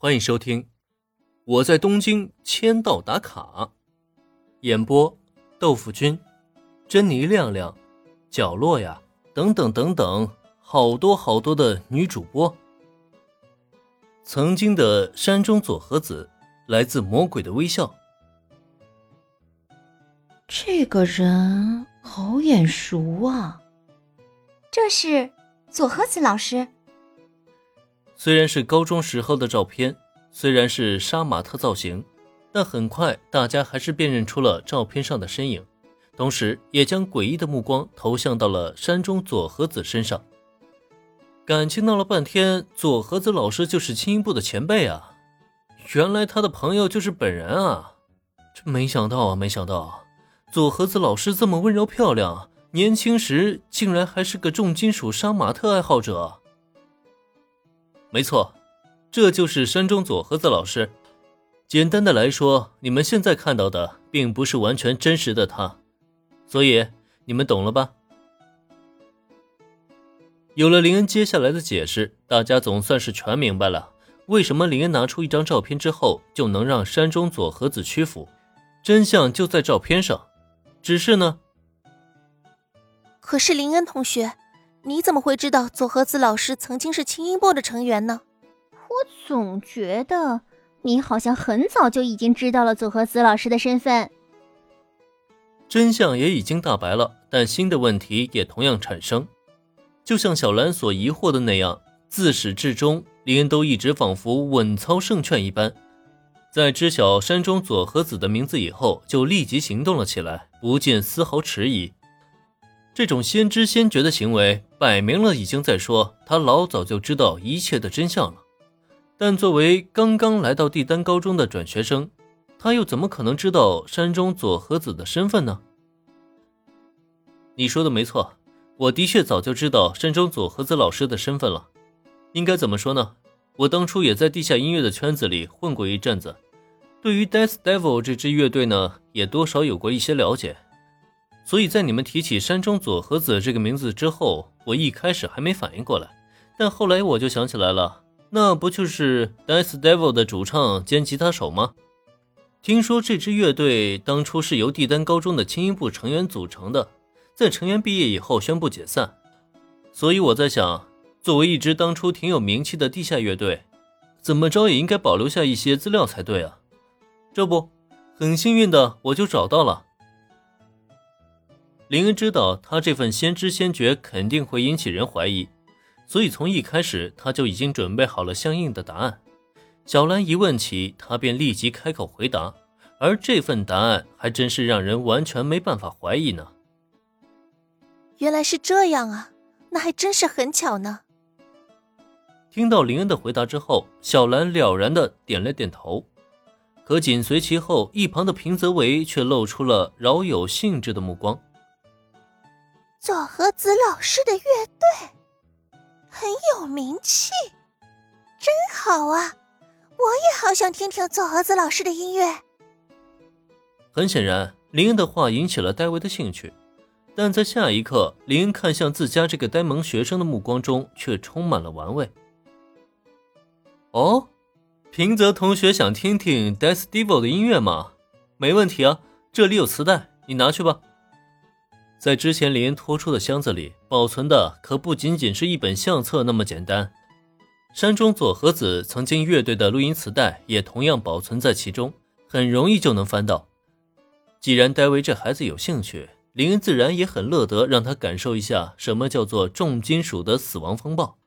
欢迎收听《我在东京签到打卡》，演播：豆腐君、珍妮亮亮、角落呀，等等等等，好多好多的女主播。曾经的山中佐和子，来自魔鬼的微笑。这个人好眼熟啊！这是佐和子老师。虽然是高中时候的照片，虽然是杀马特造型，但很快大家还是辨认出了照片上的身影，同时也将诡异的目光投向到了山中佐和子身上。感情闹了半天，佐和子老师就是青音部的前辈啊！原来他的朋友就是本人啊！这没想到啊，没想到，佐和子老师这么温柔漂亮，年轻时竟然还是个重金属杀马特爱好者。没错，这就是山中佐和子老师。简单的来说，你们现在看到的并不是完全真实的他，所以你们懂了吧？有了林恩接下来的解释，大家总算是全明白了为什么林恩拿出一张照片之后就能让山中佐和子屈服。真相就在照片上，只是呢？可是林恩同学。你怎么会知道佐和子老师曾经是轻音部的成员呢？我总觉得你好像很早就已经知道了佐和子老师的身份。真相也已经大白了，但新的问题也同样产生。就像小兰所疑惑的那样，自始至终，林恩都一直仿佛稳操胜券一般，在知晓山中佐和子的名字以后，就立即行动了起来，不见丝毫迟疑。这种先知先觉的行为，摆明了已经在说他老早就知道一切的真相了。但作为刚刚来到帝丹高中的转学生，他又怎么可能知道山中佐和子的身份呢？你说的没错，我的确早就知道山中佐和子老师的身份了。应该怎么说呢？我当初也在地下音乐的圈子里混过一阵子，对于 Death Devil 这支乐队呢，也多少有过一些了解。所以在你们提起山中佐和子这个名字之后，我一开始还没反应过来，但后来我就想起来了，那不就是 Death Devil 的主唱兼吉他手吗？听说这支乐队当初是由帝丹高中的轻音部成员组成的，在成员毕业以后宣布解散。所以我在想，作为一支当初挺有名气的地下乐队，怎么着也应该保留下一些资料才对啊。这不，很幸运的我就找到了。林恩知道他这份先知先觉肯定会引起人怀疑，所以从一开始他就已经准备好了相应的答案。小兰一问起，他便立即开口回答，而这份答案还真是让人完全没办法怀疑呢。原来是这样啊，那还真是很巧呢。听到林恩的回答之后，小兰了然的点了点头，可紧随其后，一旁的平泽唯却露出了饶有兴致的目光。佐和子老师的乐队很有名气，真好啊！我也好想听听佐和子老师的音乐。很显然，林恩的话引起了戴维的兴趣，但在下一刻，林恩看向自家这个呆萌学生的目光中却充满了玩味。哦，平泽同学想听听 Death Devil 的音乐吗？没问题啊，这里有磁带，你拿去吧。在之前林恩拖出的箱子里保存的可不仅仅是一本相册那么简单，山中佐和子曾经乐队的录音磁带也同样保存在其中，很容易就能翻到。既然戴维这孩子有兴趣，林恩自然也很乐得让他感受一下什么叫做重金属的死亡风暴。